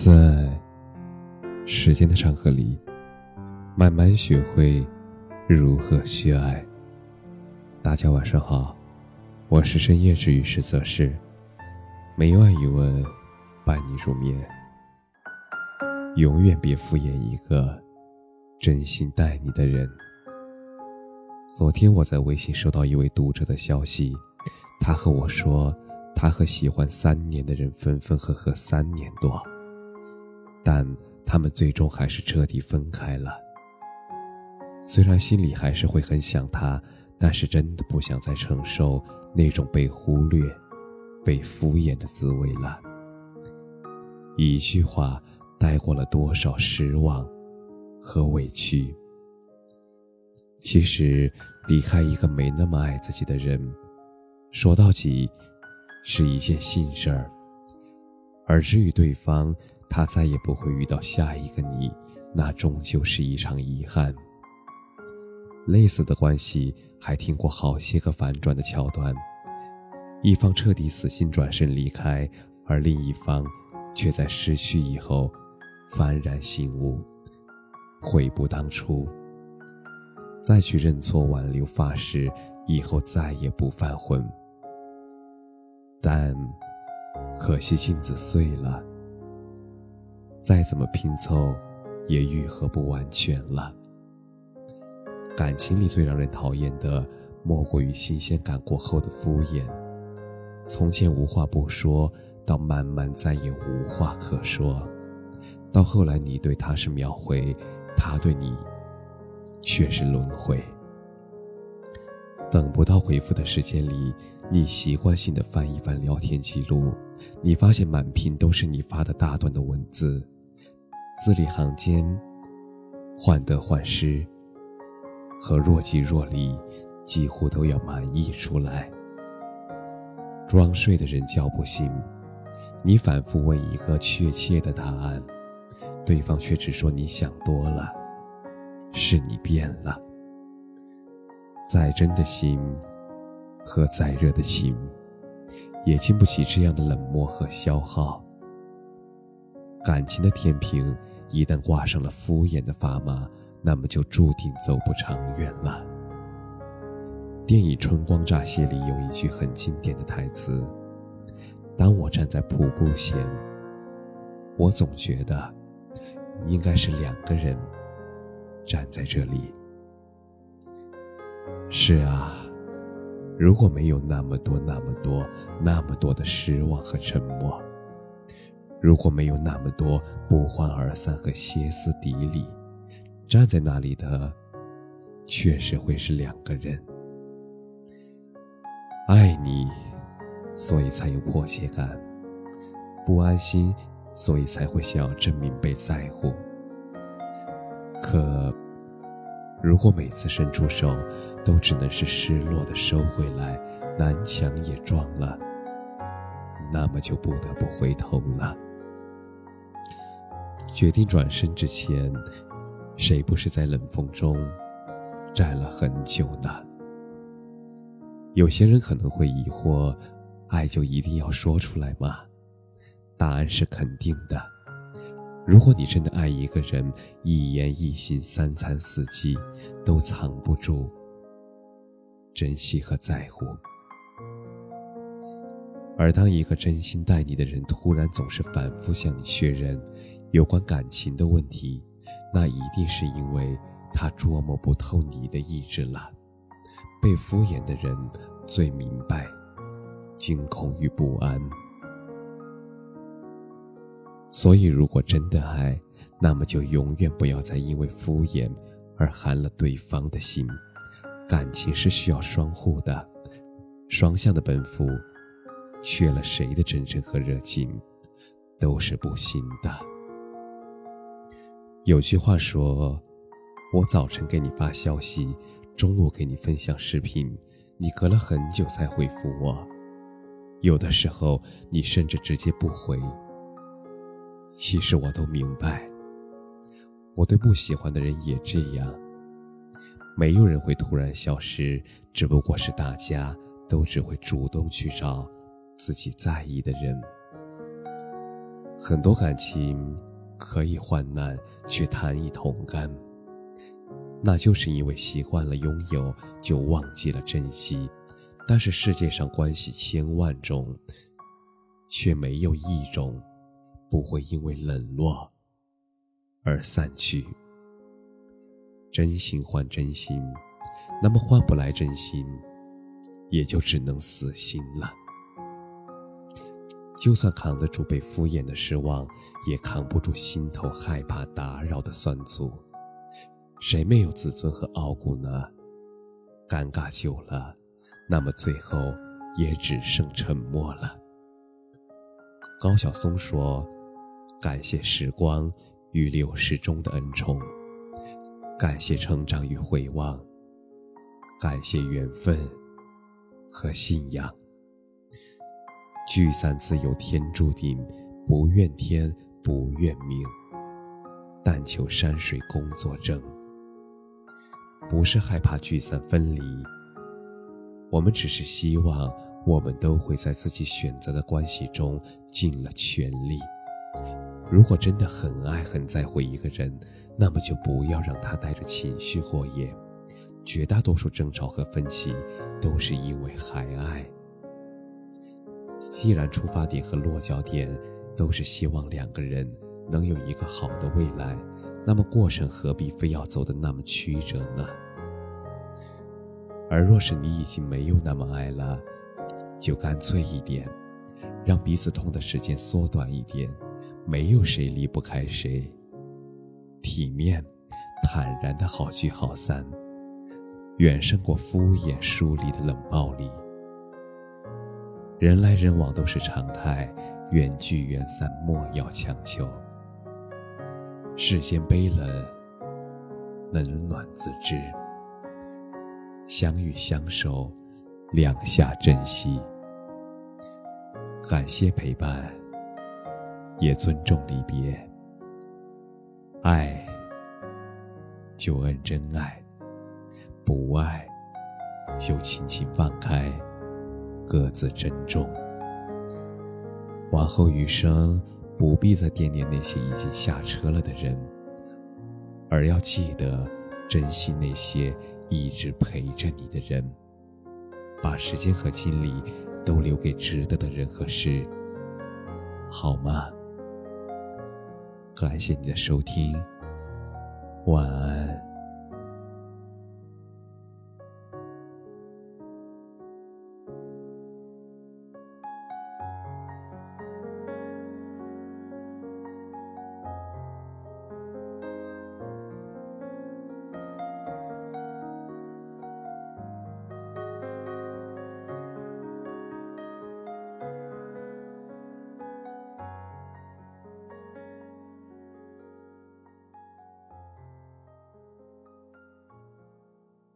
在时间的长河里，慢慢学会如何去爱。大家晚上好，我是深夜治愈师泽是，每晚一问，伴你入眠。永远别敷衍一个真心待你的人。昨天我在微信收到一位读者的消息，他和我说，他和喜欢三年的人分分合合三年多，但他们最终还是彻底分开了。虽然心里还是会很想他，但是真的不想再承受那种被忽略、被敷衍的滋味了。一句话。带过了多少失望和委屈？其实，离开一个没那么爱自己的人，说到底，是一件幸事儿。而至于对方，他再也不会遇到下一个你，那终究是一场遗憾。类似的关系还听过好些个反转的桥段：一方彻底死心转身离开，而另一方却在失去以后。幡然醒悟，悔不当初。再去认错挽留，发誓以后再也不犯浑。但可惜镜子碎了，再怎么拼凑，也愈合不完全了。感情里最让人讨厌的，莫过于新鲜感过后的敷衍。从前无话不说，到慢慢再也无话可说。到后来，你对他是秒回，他对你却是轮回。等不到回复的时间里，你习惯性的翻一翻聊天记录，你发现满屏都是你发的大段的文字，字里行间患得患失和若即若离，几乎都要满溢出来。装睡的人叫不醒，你反复问一个确切的答案。对方却只说你想多了，是你变了。再真的心和再热的情，也经不起这样的冷漠和消耗。感情的天平一旦挂上了敷衍的砝码，那么就注定走不长远了。电影《春光乍泄》里有一句很经典的台词：“当我站在瀑布前，我总觉得。”应该是两个人站在这里。是啊，如果没有那么多、那么多、那么多的失望和沉默，如果没有那么多不欢而散和歇斯底里，站在那里的确实会是两个人。爱你，所以才有迫切感；不安心。所以才会想要证明被在乎。可，如果每次伸出手，都只能是失落的收回来，南墙也撞了，那么就不得不回头了。决定转身之前，谁不是在冷风中站了很久呢？有些人可能会疑惑：爱就一定要说出来吗？答案是肯定的。如果你真的爱一个人，一言一行、三餐四季，都藏不住珍惜和在乎。而当一个真心待你的人突然总是反复向你确认有关感情的问题，那一定是因为他捉摸不透你的意志了。被敷衍的人最明白惊恐与不安。所以，如果真的爱，那么就永远不要再因为敷衍而寒了对方的心。感情是需要双互的，双向的奔赴，缺了谁的真诚和热情，都是不行的。有句话说：“我早晨给你发消息，中午给你分享视频，你隔了很久才回复我。有的时候，你甚至直接不回。”其实我都明白，我对不喜欢的人也这样。没有人会突然消失，只不过是大家都只会主动去找自己在意的人。很多感情可以患难，却难以同甘。那就是因为习惯了拥有，就忘记了珍惜。但是世界上关系千万种，却没有一种不会因为冷落而散去。真心换真心，那么换不来真心，也就只能死心了。就算扛得住被敷衍的失望，也扛不住心头害怕打扰的酸楚。谁没有自尊和傲骨呢？尴尬久了，那么最后也只剩沉默了。高晓松说：“感谢时光与流逝中的恩宠，感谢成长与回望，感谢缘分和信仰。”聚散自有天注定，不怨天不怨命，但求山水工作证。不是害怕聚散分离，我们只是希望我们都会在自己选择的关系中尽了全力。如果真的很爱很在乎一个人，那么就不要让他带着情绪过夜。绝大多数争吵和分歧，都是因为还爱。既然出发点和落脚点都是希望两个人能有一个好的未来，那么过程何必非要走得那么曲折呢？而若是你已经没有那么爱了，就干脆一点，让彼此痛的时间缩短一点，没有谁离不开谁。体面、坦然的好聚好散，远胜过敷衍疏离的冷暴力。人来人往都是常态，缘聚缘散莫要强求。世间悲冷，冷暖自知。相遇相守，两下珍惜。感谢陪伴，也尊重离别。爱就恩真爱，不爱就轻轻放开。各自珍重，往后余生不必再惦念那些已经下车了的人，而要记得珍惜那些一直陪着你的人，把时间和精力都留给值得的人和事，好吗？感谢你的收听，晚安。